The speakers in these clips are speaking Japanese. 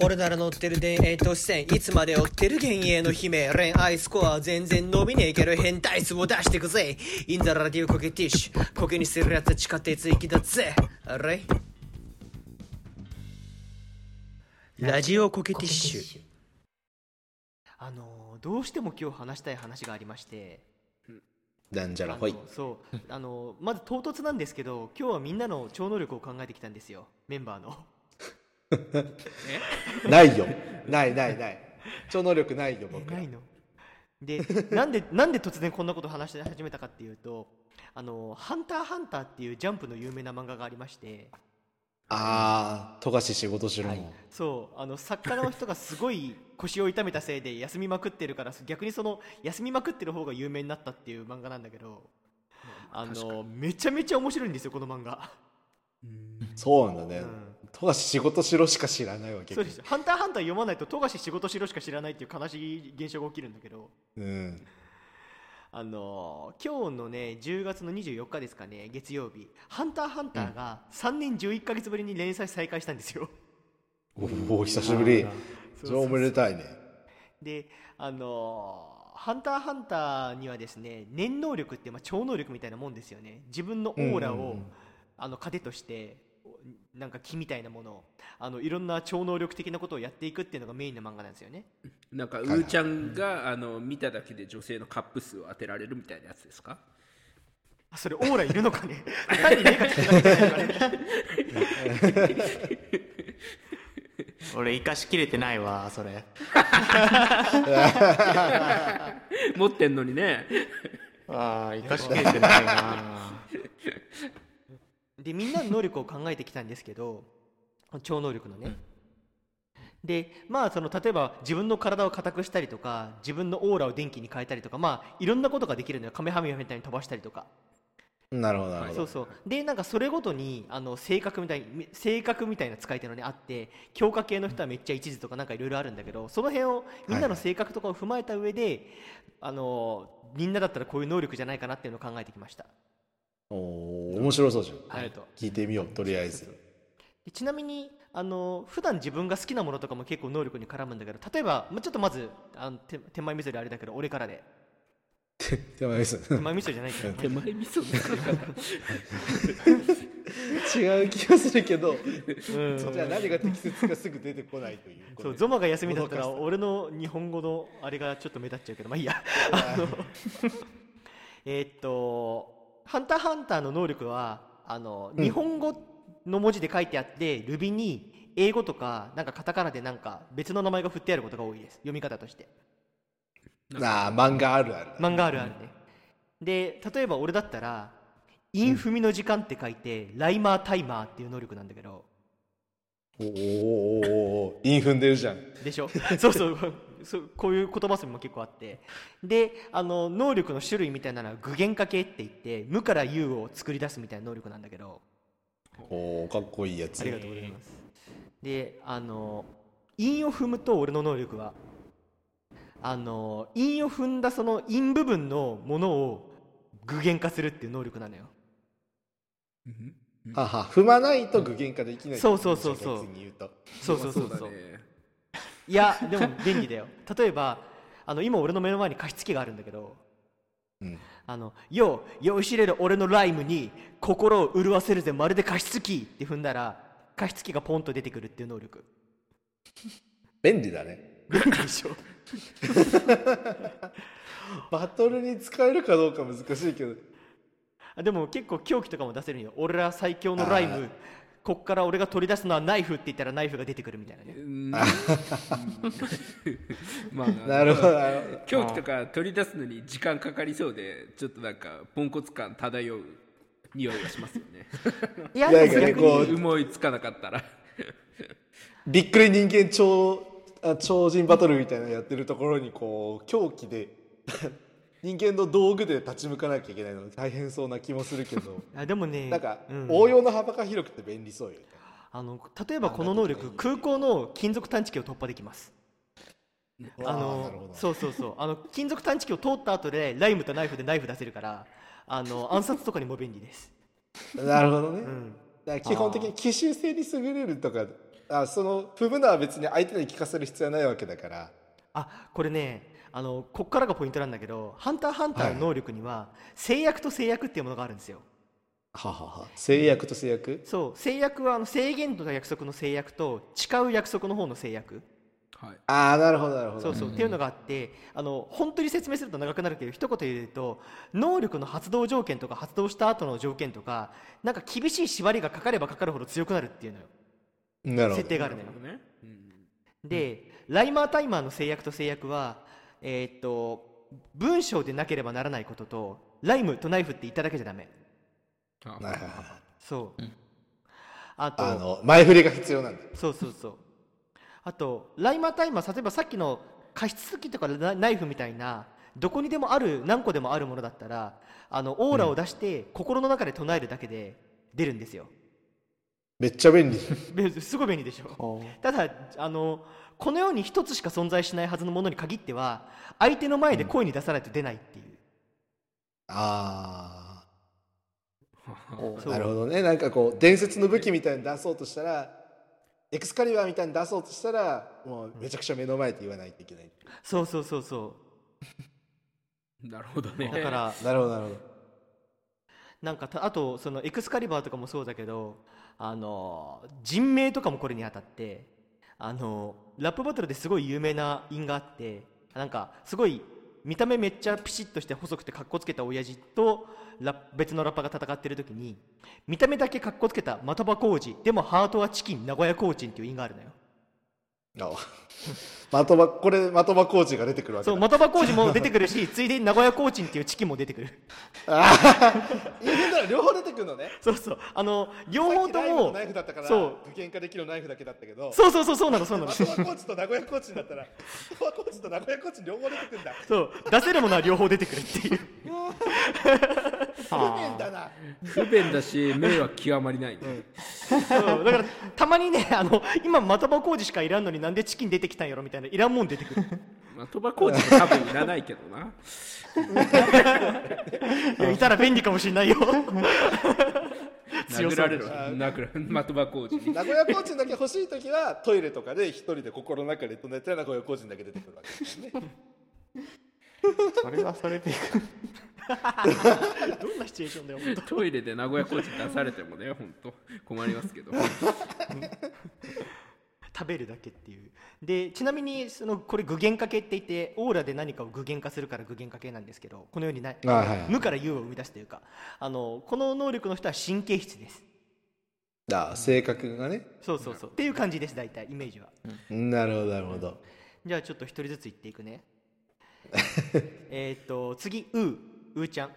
俺なら乗ってる田園都市線いつまで追ってる幻影の姫恋愛スコア全然伸びねえけど変態数を出してくぜ。インザラディオコケティッシュ。コケにするやつは地下鉄行きだぜ。あれラジオコケティッシュ。あのーどうしても今日話したい話がありまして。あのなんじゃらほい。そう。あのーまず唐突なんですけど今日はみんなの超能力を考えてきたんですよ。メンバーの ないよ。ないないない。超能力ないよ、え僕らない。の？でなんで なんで突然こんなこと話し始めたかっていうと「あのハンターハンター」っていうジャンプの有名な漫画がありましてあー、富樫仕事しろの。そうあの作家の人がすごい 腰を痛めたせいで休みまくってるから逆にその休みまくってる方が有名になったっていう漫画なんだけどあのめちゃめちゃ面白いんですよこの漫画、そうなんだねうん。富樫仕事しろしか知らないわけそうです。よハンターハンター読まないと富樫仕事しろしか知らないっていう悲しい現象が起きるんだけど。うん。あの今日のね10月の24日ですかね月曜日「ハンターハンター」が3年11ヶ月ぶりに連載再開したんですよ。おお、久しぶり。そう超おめでたいね。であのハンターハンターにはですね念能力ってまあ超能力みたいなもんですよね。自分のオーラを、うんうんうん。あの糧としてなんか木みたいなものをあのいろんな超能力的なことをやっていくっていうのがメインの漫画なんですよね。なんかうーちゃんがあの見ただけで女性のカップ数を当てられるみたいなやつですか？あそれオーラいるのかね？俺生かしきれてないわそれ。持ってんのにね。ああ生かしきれてないなでみんなの能力を考えてきたんですけど 超能力のね、でまあその例えば自分の体を硬くしたりとか自分のオーラを電気に変えたりとかまあいろんなことができるのよ。カメハメハみたいに飛ばしたりとか。なるほど、なるほど。そうそう。でなんかそれごとにあの性格みたいに性格みたいな使い手のねあって強化系の人はめっちゃ一途とかなんかいろいろあるんだけどその辺をみんなの性格とかを踏まえた上で、あのみんなだったらこういう能力じゃないかなっていうのを考えてきましたおお、面白そうじゃん。ありがとう。聞いてみよう、とりあえず。でちなみにあの普段自分が好きなものとかも結構能力に絡むんだけど例えばまあちょっとまずあの手手前味噌であれだけど俺からで。手前です。手前味噌じゃないけど。手前味噌。違う気がするけど、うん。じゃあ何が適切かすぐ出てこないという。そうゾマが休みだったら俺の日本語のあれがちょっと目立っちゃうけどまあいいや。えーっと「ハンターハンター」の能力はあの日本語の文字で書いてあって、ルビに英語とかなんかカタカナでなんか別の名前が振ってあることが多いです。読み方として。なあ、漫画あるある。漫画あるあるね。で例えば俺だったら「インフミの時間」って書いて、ライマータイマーっていう能力なんだけど。おーおーおーおーイン踏んでるじゃん。でしょ？そうそうそうこういう言葉遊びも結構あって。であの能力の種類みたいなのは具現化系って言って無から有を作り出すみたいな能力なんだけど。おお、かっこいいやつ。ありがとうございます。であの韻を踏むと俺の能力はあの韻を踏んだその韻部分のものを具現化するっていう能力なのよ。はは、踏まないと具現化できない。そうそうそうそう。逆に言うと。そうそうそう。そうだねいやでも便利だよ例えばあの今俺の目の前に加湿器があるんだけどうん。あの「よう酔いしれる俺のライムに心を潤わせるぜまるで加湿器」って踏んだら加湿器がポンと出てくるっていう能力便利だね。便利でしょ？バトルに使えるかどうか難しいけど。あでも結構狂気とかも出せるんよ俺ら最強のライムこっから俺が取り出すのはナイフって言ったらナイフが出てくるみたいなね。うん。まあなるほど、なるほど。狂気とか取り出すのに時間かかりそうでちょっとなんかポンコツ感漂う匂いがしますよね。いやなんかねこにう思いつかなかったら。びっくり人間超あ超人バトルみたいなのやってるところにこう狂気で人間の道具で立ち向かなきゃいけないの大変そうな気もするけど。あでもねなんか、うん。応用の幅が広くて便利そうよね。あの例えばこの能力空港の金属探知機を突破できます。あのそうそうそう。あの金属探知機を通った後でライムとナイフでナイフ出せるからあの暗殺とかにも便利です、なるほどね、うん、だ基本的に奇襲性に優れるとかあその踏むのは別に相手に聞かせる必要はないわけだから。あこれねあのこっからがポイントなんだけど「ハンターハンター」の能力には制約と制約っていうものがあるんですよ。ははは制約と制約？そう。制約はあの制限と約束の制約と誓う約束の方の制約。はい。ああなるほどなるほど。そうそう、っていうのがあってあの本当に説明すると長くなるけど一言言うと能力の発動条件とか発動した後の条件とかなんか厳しい縛りがかかればかかるほど強くなるっていうのよ。なるほど。設定があるのよ。なるほどね。うん。でライマータイマーの制約と制約はえーっと文章でなければならないこととライムとナイフって言っただけじゃダメ。そう、あとあの前振りが必要なんだそうそうそう。あとライマータイマー例えばさっきの加湿器とかナナイフみたいなどこにでもある何個でもあるものだったらあのオーラを出して心の中で唱えるだけで出るんですよ、めっちゃ便利。すごい便利でしょ。ただあのこの世に一つしか存在しないはずのものに限っては相手の前で声に出さないと出ないっていう、う そう。あなるほどね。なんかこう伝説の武器みたいに出そうとしたらエクスカリバーみたいに出そうとしたらもうめちゃくちゃ目の前で言わないといけないそうそうそう。そ なるほどね。うだから なるほどなるほど。なんかたあとそのエクスカリバーとかもそうだけどあの人名とかもこれにあたってあのラップバトルですごい有名な因があってなんかすごい見た目めっちゃピシッとして細くてかっこつけた親父と別のラッパが戦ってる時に見た目だけかっこつけた的場浩二でもハートはチキン名古屋コーチンっていう因があるのよ。あ。的場これ的場コーチが出てくるわけそだう的場浩二も出てくるし ついでに名古屋コーチンっていうチキンも出てくる。いいんだ両方出てくるのね。そうそう。あの両方ともナイフだったからそう。具現化できるナイフだけだったけど。そうそうそうそうなのそうなの。的場コーチと名古屋コーチになったら的場コーチと名古屋コーチ両方出てくるんだそう。出せるものは両方出てくるっていう。不便だな。不便だし迷惑極まりないね、そう。だからたまにねあの今的場工事しかいらんのになんでチキン出てきたんやろみたいないらんもん出てくる まあ、鳥羽コーチも多分いらないけどな。いやいたら便利かもしれないよ 殴られる。殴られる。的場コーチに。名古屋コーチだけ欲しい時はトイレとかで一人で心の中で唱えて名古屋コーチだけ出てくるわけですねそれはそれでどんなシチュエーションだよ本当トイレで名古屋コーチ出されてもね、本当困りますけど。食べるだけっていう。でちなみにそのこれ具現化系って言ってオーラで何かを具現化するから具現化系なんですけどこのようにないはい。無から有を生み出すというかあのこの能力の人は神経質です。あ性格がね。そうそうそう。っていう感じです大体イメージは。なるほどなるほど。じゃあちょっと一人ずつ言っていくね。えーっと次う。ーうーちゃん、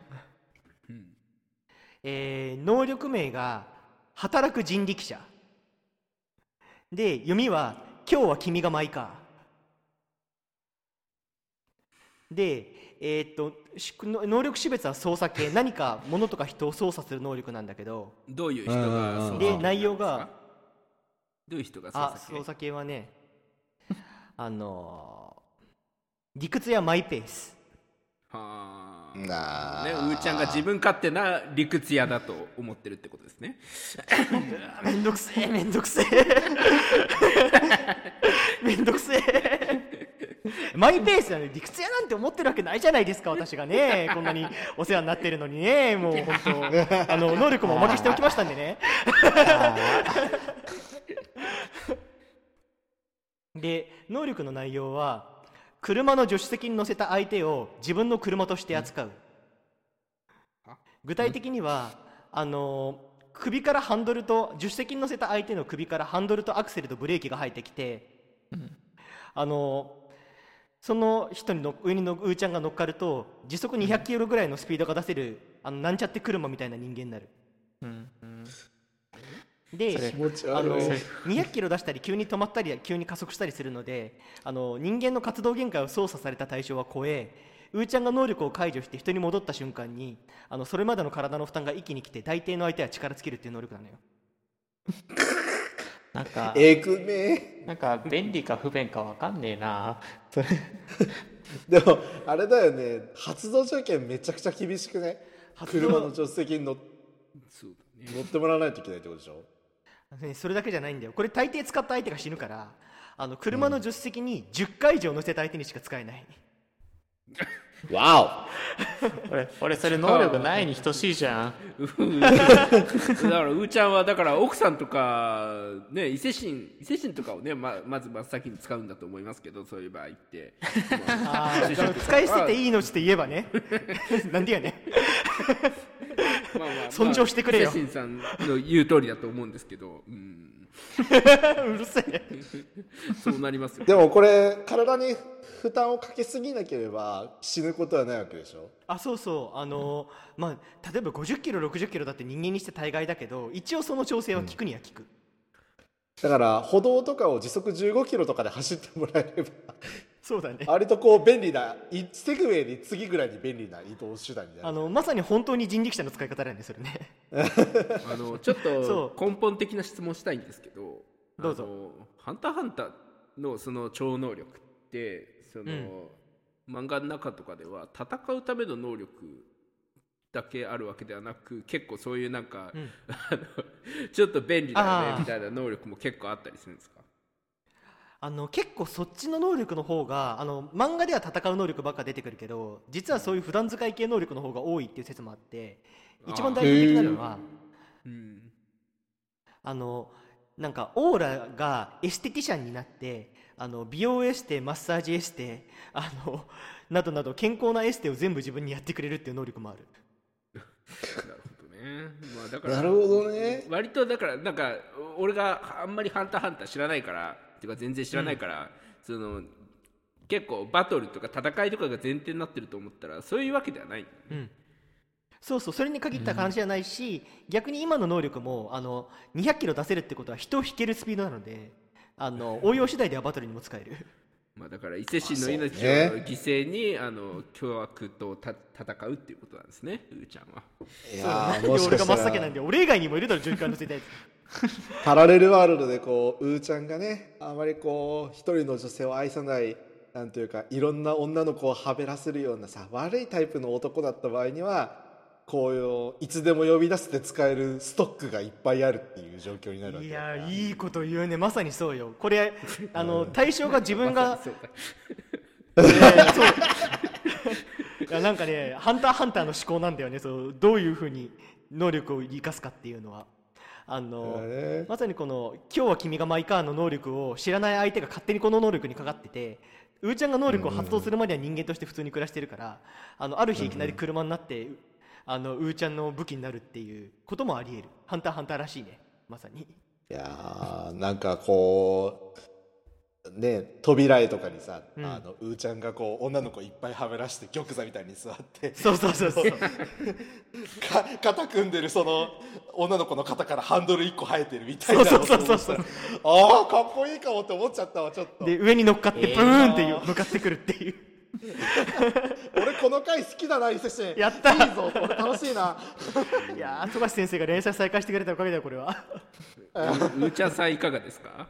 えー能力名が働く人力車で読みは今日は君が舞か。でえーっと能力種別は操作系 何か物とか人を操作する能力なんだけど。どういう人がで内容がどういう人が操あ作操作系はねあのー理屈やマイペース。はあ。なあね、うーちゃんが自分勝手な理屈屋だと思ってるってことですね。めんどくせえめんどくせえ。めんどくせえ。マイペースなのに理屈屋なんて思ってるわけないじゃないですか私がね。こんなにお世話になってるのにね。もう本当。あの能力もおまけしておきましたんでね。で能力の内容は車の助手席に乗せた相手を自分の車として扱う、具体的にはあの首からハンドルと助手席に乗せた相手の首からハンドルとアクセルとブレーキが入ってきて、あのその人にの上にのうーちゃんが乗っかると時速200キロぐらいのスピードが出せるあのなんちゃって車みたいな人間になる。うんうんであの悪い200キロ出したり急に止まったり急に加速したりするのであの人間の活動限界を操作された対象は超えうーちゃんが能力を解除して人に戻った瞬間にあのそれまでの体の負担が一気に来て大抵の相手は力尽きるっていう能力なのよ。なんかえくめなんか便利か不便かわかんねえな。そ れでもあれだよね。発動条件めちゃくちゃ厳しくね。発動。車の助手席に乗そうだね。乗ってもらわないといけないってことでしょ？ねそれだけじゃないんだよ。これ大抵使った相手が死ぬからあの車の助手席に10回以上乗せた相手にしか使えない、わ俺俺それ能力ないに等しいじゃん。うん だからうーちゃんはだから奥さんとかね伊勢神伊勢神とかをねままず真っ先に使うんだと思いますけどそういう場合って。使い捨てていい命って言えばね。なんでやね尊重してくれよ。伊勢神さんの言う通りだと思うんですけど、うん、うるせえそうなりますよ。でもこれ体に負担をかけすぎなければ死ぬことはないわけでしょ？あそうそう。あのまあ例えば50キロ60キロだって人間にして大概だけど一応その調整は効くには効く、だから歩道とかを時速15キロとかで走ってもらえればそうだね。割とこう便利ないセグウェイに次ぐらいに便利な移動手段にな。るあのまさに本当に人力車の使い方なんですよね。あのちょっそと根本的な質問したいんですけどどうぞ。ハンターハンター」のその超能力ってその、うん。漫画の中とかでは戦うための能力だけあるわけではなく結構そういうなんか、うん。ちょっと便利だよねみたいな能力も結構あったりするんですか？あの結構そっちの能力の方があの漫画では戦う能力ばっか出てくるけど実はそういう普段使い系能力の方が多いっていう説もあって一番代表的なのはうん。あのなんかオーラがエステティシャンになってあの美容エステマッサージエステあのなどなど健康なエステを全部自分にやってくれるっていう能力もある。なるほどね、まあ、だからなるほどね。割とだからなんか俺があんまり「ハンターハンター」知らないからっていうか全然知らないから、その結構バトルとか戦いとかが前提になってると思ったらそういうわけではない。うん。そうそうそれに限った話じゃないし、逆に今の能力もあの200キロ出せるってことは人を引けるスピードなのであの応用次第ではバトルにも使える。まあ、だから伊勢神の命を犠牲にあの凶悪とた戦うっていうことなんですねうーちゃんは。いやなんでーもし俺がかしたら。真っ先なんで俺以外にもいるだろ循環の世代 パラレルワールドでこううーちゃんがねあまりこう一人の女性を愛さないなんというかいろんな女の子をはべらせるようなさ悪いタイプの男だった場合にはこういつでも呼び出して使えるストックがいっぱいあるっていう状況になるわけいやいいこと言うねまさにそうよ。これあの対象が自分がそうだねそう。いやなんかね「ハンターハンター」の思考なんだよね。そうどういうふうに能力を生かすかっていうのは。あの、ねまさにこの「今日は君がマイカー」の能力を知らない相手が勝手にこの能力にかかっててうーちゃんが能力を発動するまでは人間として普通に暮らしてるからあのある日いきなり車になって、あのうーちゃんの武器になるっていうこともありえる「ハンターハンター」らしいね。まさに。いやーなんかこうね扉絵とかにさ、うん。あのうーちゃんがこう女の子いっぱいはめらして玉座みたいに座ってそうそうそうそう。か肩組んでるその女の子の肩からハンドル1個生えてるみたいなそうそうそうそうああかっこいいかもって思っちゃったわちょっと。で上に乗っかってブーンっていう向かってくるっていう。俺この回好きだな伊勢神やった。いいぞ楽しいな。いやー富樫先生が連載再開してくれたおかげだよこれは。うーちゃんさんいかがですか？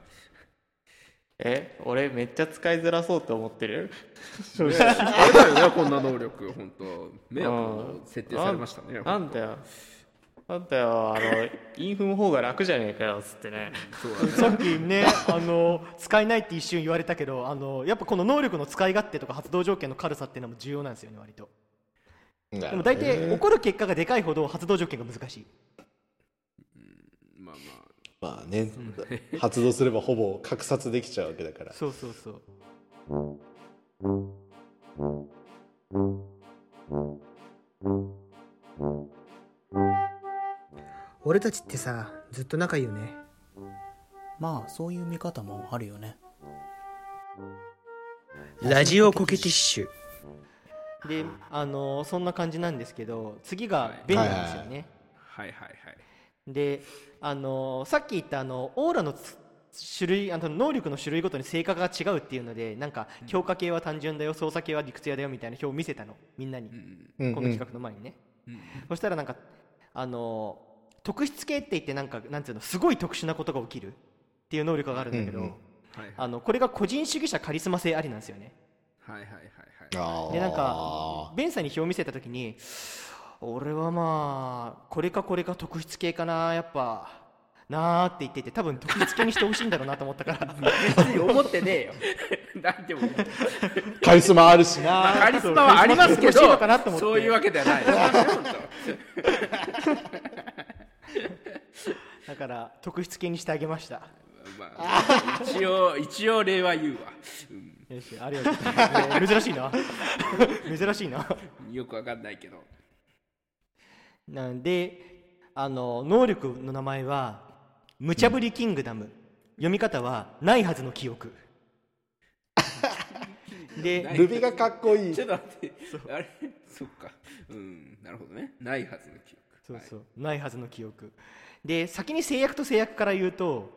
え俺めっちゃ使いづらそうと思ってる？あれ だよねこんな能力。本当迷惑を設定されましたね。なんだよ。なんだよ。あのインフの方が楽じゃねえかよつってね。さっきねあの使えないって一瞬言われたけどあのやっぱこの能力の使い勝手とか発動条件の軽さっていうのも重要なんですよね割と。でも大体起こる結果がでかいほど発動条件が難しい。まあまあまあね、発動すればほぼ格殺できちゃうわけだから。そうそうそう。俺たちってさずっと仲いいよね。まあそういう見方もあるよね。ラジオコケティッシュ。であのそんな感じなんですけど次が便利なんですよね、はいはいはいであのさっき言ったあのオーラのつ種類あの能力の種類ごとに性格が違うっていうのでなんか強化系は単純だよ操作系は理屈屋だよみたいな表を見せたのみんなに、うん。うんこの企画の前にね、そしたらなんかあの特質系って言ってなんかなんていうのすごい特殊なことが起きるっていう能力があるんだけど、うんうんはいあのこれが個人主義者カリスマ性ありなんですよね。はいはいはいはい。でなんかベンさんに表を見せた時に俺はまあこれかこれか特質系かなやっぱ。なーって言ってて多分得意付けにしてほしいんだろうなと思ったから。別に思ってねえよ。なんでも。カリスマあるしまあなカリスマはありますけどそういういうわけではない。だから特筆系にしてあげました。まあ、一応一応例は言うわ、うん。よしありがとう。えー珍しいな。珍しいな。よくわかんないけどなんであの能力の名前は「無茶ぶりキングダム」読み方は「ないはずの記憶」でルビがかっこいい。ちょっと待って。あれ？そっか。うんなるほどね。ないはずの記憶。そうそう、ないはずの記憶。で先に制約と制約から言うと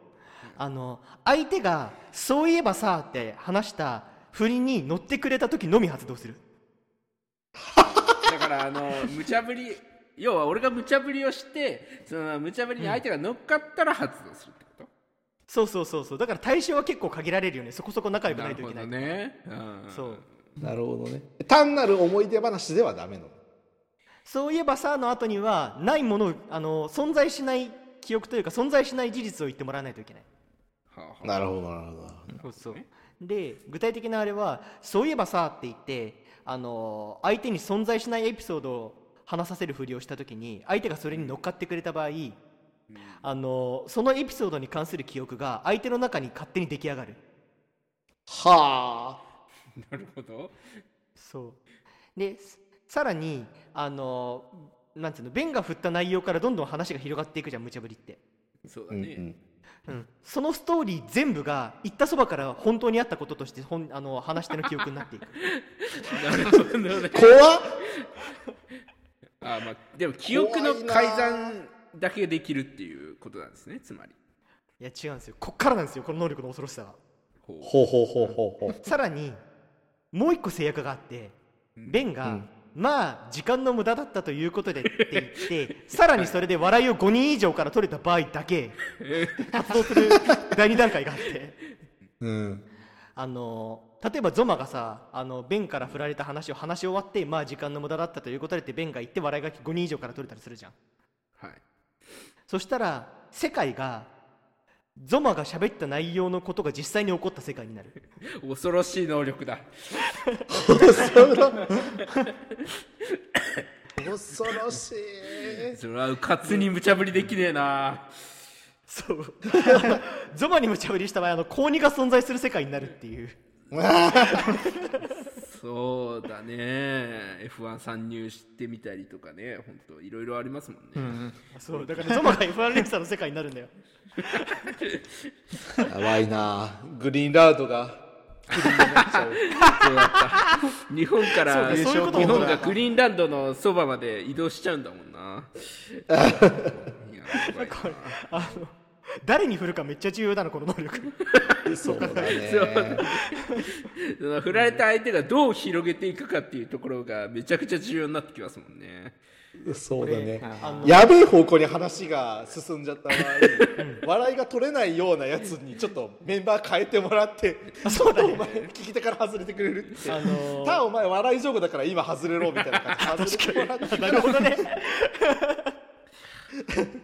あの相手が「そういえばさ」って話した振りに乗ってくれた時のみ発動する。だからあの無茶ぶり要は俺が無茶ぶりをしてその無茶ぶりに相手が乗っかったら発動するってこと、そうそうそうそう。だから対象は結構限られるよね。そこそこ仲良くなるほどないといけないね、うん、そう。なるほどね。単なる思い出話ではダメなの？そういえばさの後にはないものをあの存在しない記憶というか存在しない事実を言ってもらわないといけない。はあはあ。なるほどなるほど。そうそう。で具体的なあれは「そういえばさ」って言ってあの相手に存在しないエピソードを話させるふりをした時に相手がそれに乗っかってくれた場合、あのそのエピソードに関する記憶が相手の中に勝手に出来上がる。はあ。なるほど。そう。でさらにあのなんていうの弁が振った内容からどんどん話が広がっていくじゃん無茶ぶりって、そうだね、うんうん。うん、そのストーリー全部が言ったそばから本当にあったこととして本あの話し手の記憶になっていく。なるほどね。怖っあまあでも記憶の改ざんだけできるっていうことなんですねつまり。いや違うんですよ。こっからなんですよこの能力の恐ろしさは。ほう。ほうほうほうほう さらにもう一個制約があってベンが、まあ時間の無駄だったということでって言って さらにそれで笑いを5人以上から取れた場合だけ 発動する第2段階があって。うん。あの例えばゾマがさあのベンから振られた話を話し終わってまあ時間の無駄だったということでってベンが言って笑いが5人以上から取れたりするじゃん。はい。そしたら世界がゾマが喋った内容のことが実際に起こった世界になる。恐ろしい能力だ。恐ろしい。それはうかつに無茶ぶりできねえな。そう。ゾマに無茶ぶりした場合あの高2が存在する世界になるっていうそうだね。F1 参入してみたりとかね。本当いろいろありますもんね、そうだからゾマが F1 レーサーの世界になるんだよ。やばいな。グリーンラウドが。そうだった。日本から日も本がグリーンランドのそばまで移動しちゃうんだもんな。い や怖いな。あの誰に振るかめっちゃ重要だなこの能力。そうだね。その振られた相手がどう広げていくかっていうところがめちゃくちゃ重要になってきますもんね。そうだね。やべえ方向に話が進んじゃった場合笑いが取れないようなやつにちょっとメンバー変えてもらってそうだね。お前聞き手から外れてくれるって。あのただお前笑い上手だから今外れろみたいな感じで外れてもらって。なるほどね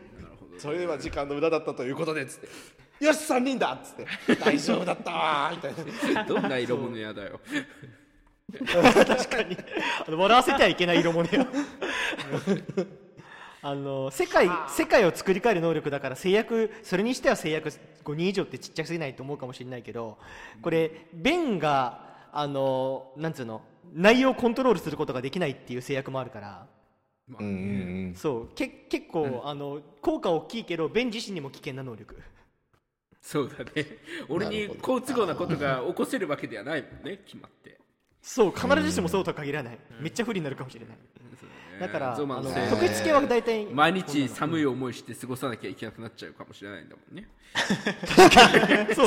それは時間の無駄だったということでつって。よし3人だっつって。大丈夫だったわーみたいな。どんな色物屋だよ。確かに。あの笑わせてはいけない色物よ あの世界世界を作り変える能力だから制約それにしては制約5人以上ってちっちゃすぎないと思うかもしれないけどこれベンがあのなんつうの内容をコントロールすることができないっていう制約もあるからうんうんうん。そう。け結構、あの効果大きいけどベン自身にも危険な能力。そうだね。俺に好都合なことが起こせるわけではないもんね決まって。そう必ずしもそうとは限らない、めっちゃ不利になるかもしれない、だからあの特筆系は大体毎日寒い思いして過ごさなきゃいけなくなっちゃうかもしれないんだもんね。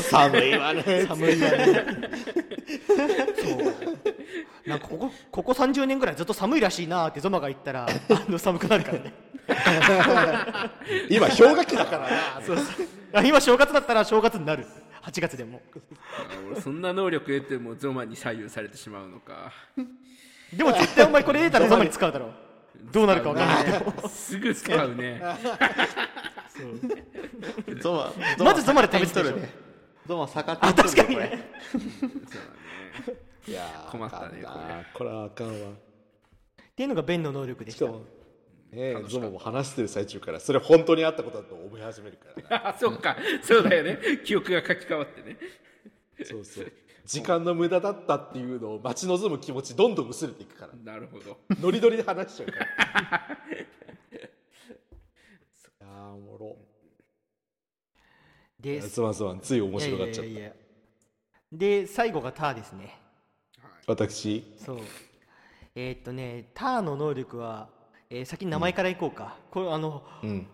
寒いわね寒いわ。ねそうなんかここここ30年ぐらいずっと寒いらしいなってゾマが言ったらあの寒くなるからね。今氷河期だからな。そうそう。あ今正月だったら正月になる。8月でも。そんな能力得てもゾマに左右されてしまうのか。でも絶対お前これ得たらゾマに使うだろどうなるかわかんないけど。すぐ使うね。ゾマまずゾマで試すでしょ。とるねゾマ逆手に取る確かにね。これいやー困ったねこれ。はあかんわ。っていうのがベンの能力でししたかもねゾモも話してる最中からそれ本当にあったことだと思い始めるから。な あそっか。そうだよね。記憶が書き換わってね。そうそう時間の無駄だったっていうのを待ち望む気持ちどんどん薄れていくから。なるほど。ノリノリで話しちゃうから。いやーおもろ。いでやすまんすまんつい面白がっちゃった。いやいやいやで最後がターですね。私？そう。えーっとねターの能力は、えー先に名前からいこうか、これあのうん。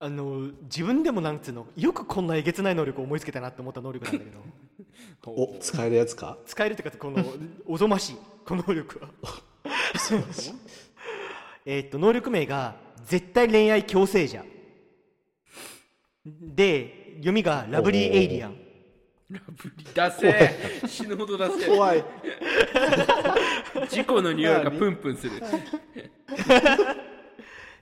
あの自分でもなんつうのよくこんなえげつない能力を思いつけたなって思った能力なんだけど お使えるやつか？使えるっていうかこの おぞましい。この能力は。えーっと能力名が絶対恋愛強制者。で読みがラブリーエイリアン。ラブリ出せ死ぬほど出せ怖い。事故の匂いがプンプンする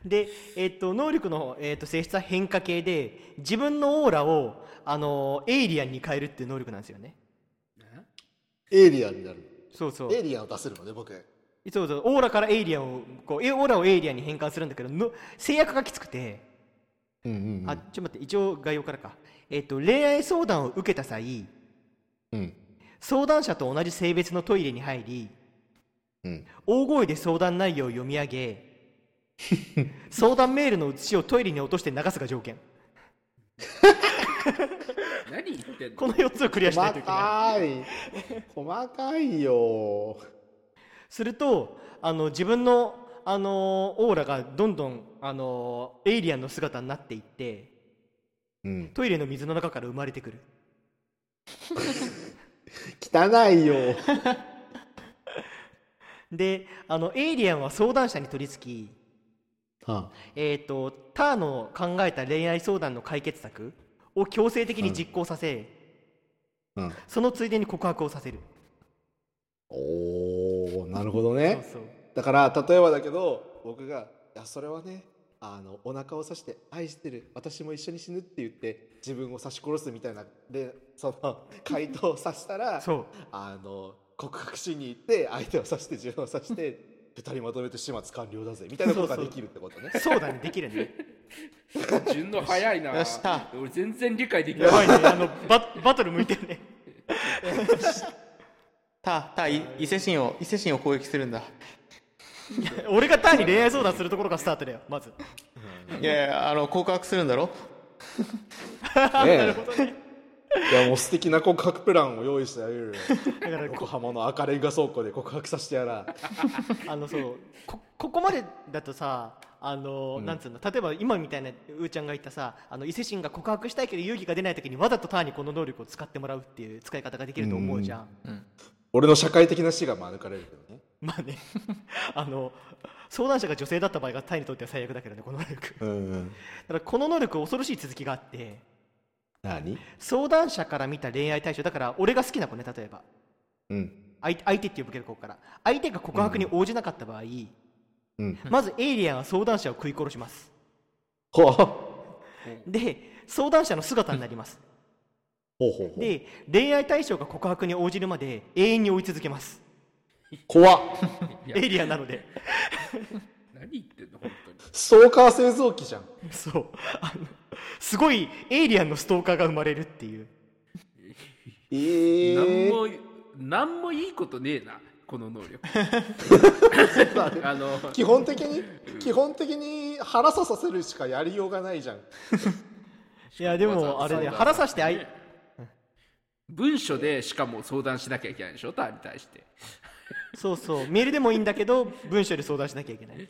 で、えっと能力の、えっと性質は変化系で自分のオーラを、あのエイリアンに変えるっていう能力なんですよね。エイリアンになるそうそう。エイリアンを出せるのね僕そうそう。オーラからエイリアンをこうえオーラをエイリアンに変換するんだけどの制約がきつくて、うんうん。あちょっと待って一応概要からか、えっと恋愛相談を受けた際うん。相談者と同じ性別のトイレに入りうん。大声で相談内容を読み上げ相談メールの写しをトイレに落として流すが条件。何言ってんの？この4つをクリアしないと細いけない。かい。細かいよ。するとあの自分のあのオーラがどんどんあのエイリアンの姿になっていってうん。トイレの水の中から生まれてくる。汚いよ。であのエイリアンは相談者に取り付き、はえー、とターの考えた恋愛相談の解決策を強制的に実行させ、あうん。そのついでに告白をさせる。おーなるほどね。だから例えばだけど僕が「いやそれはねあのお腹を刺して愛してる私も一緒に死ぬ」って言って自分を刺し殺すみたいなでその 回答をさしたらそう。あの告白しに行って相手を刺して自分を刺して二人まとめて始末完了だぜみたいなことができるってことね。そうだねできるね。順の早いな。よし俺全然理解できない。やばいね。あのババトル向いてるね。たたい伊勢神を伊勢神を攻撃するんだ。俺がターに恋愛相談するところがスタートだよまず。いやいやあの告白するんだろ？ねいやもう素敵な告白プランを用意してあげるよ。だから横浜の赤レンガ倉庫で告白させてやら。あのそう。こここまでだとさあの、なんつうの？例えば今みたいなうーちゃんが言ったさあの伊勢神が告白したいけど勇気が出ない時にわざとターにこの能力を使ってもらうっていう使い方ができると思うじゃん、俺の社会的な死が免れるけどね。まあね。あの相談者が女性だった場合がタイにとっては最悪だけどねこの能力。だうんうん。からこの能力恐ろしい続きがあって何？相談者から見た恋愛対象だから俺が好きな子ね例えば。うん。相相手って呼ぶけどここから。相手が告白に応じなかった場合、うん。まずエイリアンは相談者を食い殺します。ほう。ほで相談者の姿になります。うほうほう。で恋愛対象が告白に応じるまで永遠に追い続けます。怖っ。エイリアンなので。何言ってんの本当に。ストーカー製造機じゃん。そう。あのすごいエイリアンのストーカーが生まれるっていう。ええ何も何もいいことねえなこの能力。あの基本的に基本的に腹刺させるしかやりようがないじゃん。いやでもあれね腹さしてあい文書でしかも相談しなきゃいけないでしょ？ターに対して。そうそう。メールでもいいんだけど文章で相談しなきゃいけない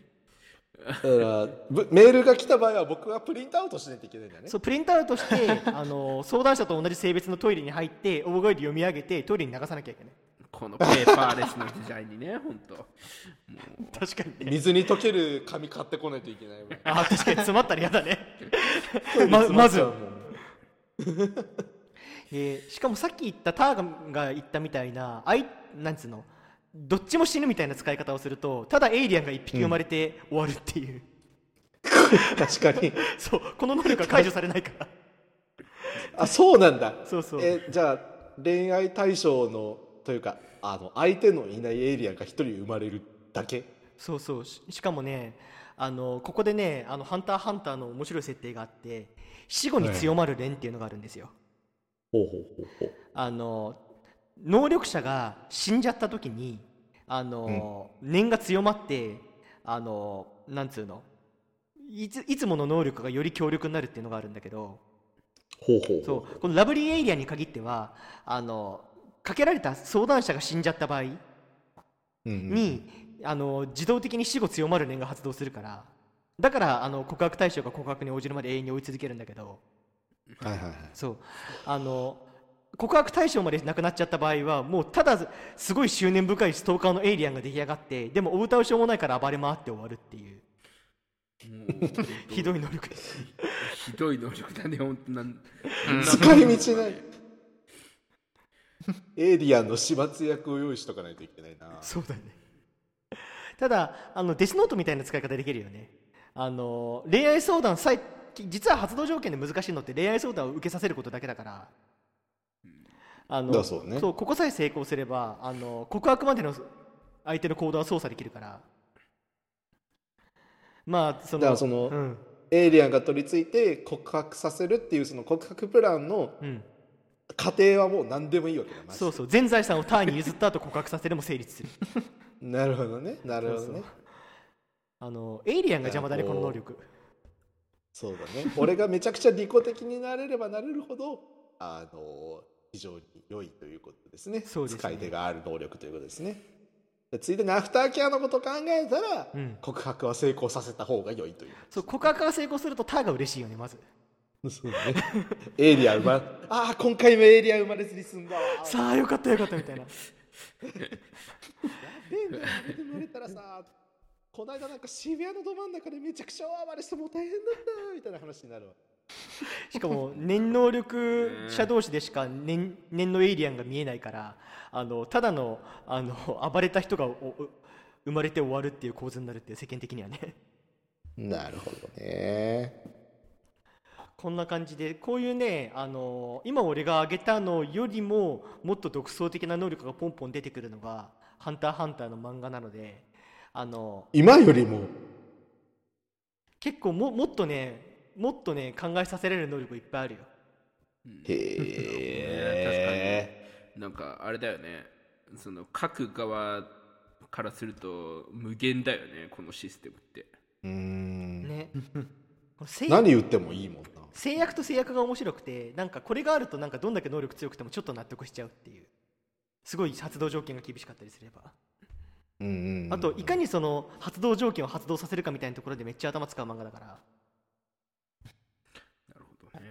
だからぶメールが来た場合は僕はプリントアウトしないといけないんだよね。そうプリントアウトして あの相談者と同じ性別のトイレに入って大声で読み上げてトイレに流さなきゃいけない。このペーパーレスの時代にね本当 確かにね。水に溶ける紙買ってこないといけない あ確かに。詰まったら嫌だね。ままずもうえーしかもさっき言ったターガが言ったみたいなあいなんつうの？どっちも死ぬみたいな使い方をするとただエイリアンが1匹生まれて終わるっていう、確かに。そうこの能力は解除されないから。あそうなんだ。そうそう。えじゃあ恋愛対象のというかあの相手のいないエイリアンが一人生まれるだけ？そうそう。ししかもねあのここでねあの「ハンターハンター」の面白い設定があって死後に強まる連っていうのがあるんですよ、ほうほうほうほう。あの能力者が死んじゃった時にあの、念が強まってあのなんつうのいついつもの能力がより強力になるっていうのがあるんだけどほうほうほそうこのラブリーエイリアンに限ってはあのかけられた相談者が死んじゃった場合うんうんに、あの自動的に死後強まる念が発動するからだからあの告白対象が告白に応じるまで永遠に追い続けるんだけど。はいはいはい。そう。あの告白対象までなくなっちゃった場合はもうただすごい執念深いストーカーのエイリアンが出来上がってでもお歌うしょうもないから暴れ回って終わるっていう。もう ひどい能力ですひどい能力だね本当なん 使い道ない。エイリアンの始末役を用意しとかないといけないな。そうだね。ただあのデスノートみたいな使い方できるよね。あの恋愛相談さえ実は発動条件で難しいのって恋愛相談を受けさせることだけだからあのだそうね。ここさえ成功すればあの告白までの相手の行動は操作できるから。まあそのだからそのうん。エイリアンが取り付いて告白させるっていうその告白プランのうん、過程はもう何でもいいわけだそうそう。全財産をターに譲った後告白させても成立する。なるほどね。なるほどね。そうそう。あのエイリアンが邪魔だねこの能力。そうだね。俺がめちゃくちゃ利己的になれればなれるほどあの非常に良いということですね。すね。使い手がある能力ということですね。でついでにアフターケアのことを考えたら、うん。告白は成功させた方が良いという。そう告白が成功するとターが嬉しいよねまず。そうだね。エイリアン生まああ今回もエイリアン生まれずに済んだわ さあよかったよかったみたいな。で生まれたらさこの間なんか渋谷のど真ん中でめちゃくちゃ大暴れしてもう大変だったみたいな話になるわ しかも念能力者同士でしか念念のエイリアンが見えないからあのただのあの暴れた人がおお生まれて終わるっていう構図になるっていう世間的にはね。なるほどね。こんな感じでこういうねあの今俺が挙げたのよりももっと独創的な能力がポンポン出てくるのが「ハンターハンター」の漫画なのであの今よりも？結構ももっとねもっとね考えさせられる能力いっぱいあるよ。へえ。なんかあれだよね。その各側からすると無限だよねこのシステムって。うーん。ね。何言ってもいいもんな。制約と制約が面白くてなんかこれがあるとなんかどんだけ能力強くてもちょっと納得しちゃうっていう。すごい発動条件が厳しかったりすれば。うんうんうん。あといかにその発動条件を発動させるかみたいなところでめっちゃ頭使う漫画だからなるほどね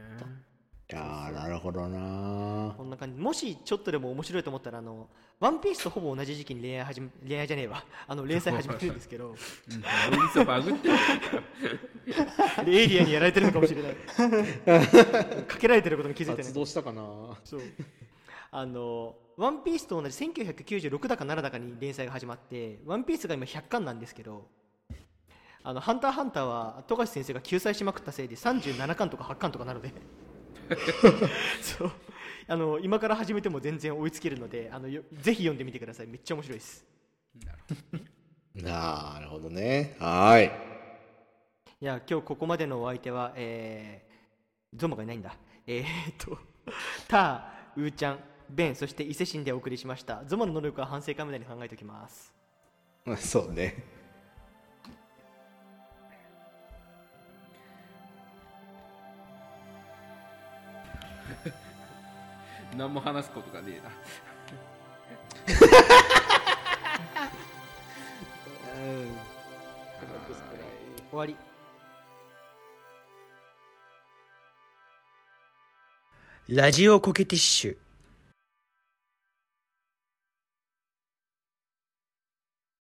いやーなるほどな。こんな感じ。もしちょっとでも面白いと思ったらあのワンピースとほぼ同じ時期に恋愛始め恋愛じゃねえわ。あの連載始めてるんですけど。うん。バグってるでエイリアンにやられてるのかもしれない。かけられてることに気づいてない。発動したかな。そう。あの「ワンピースと同じ1996だか7だかに連載が始まって「ワンピースが今100巻なんですけど「あのハンターハンター」は富樫先生が救済しまくったせいで37巻とか8巻とかなのでそう。あの今から始めても全然追いつけるのであのよぜひ読んでみてください。めっちゃ面白いです。なるほど。ね。はーい。いや今日ここまでのお相手はえー、ゾマがいないんだ。えー、っとターウーちゃんベンそして伊勢神でお送りしました。ゾマの能力は反省会までに考えておきます。ま あそうね何も話すことがねえな。終わり。ラジオコケティッシュ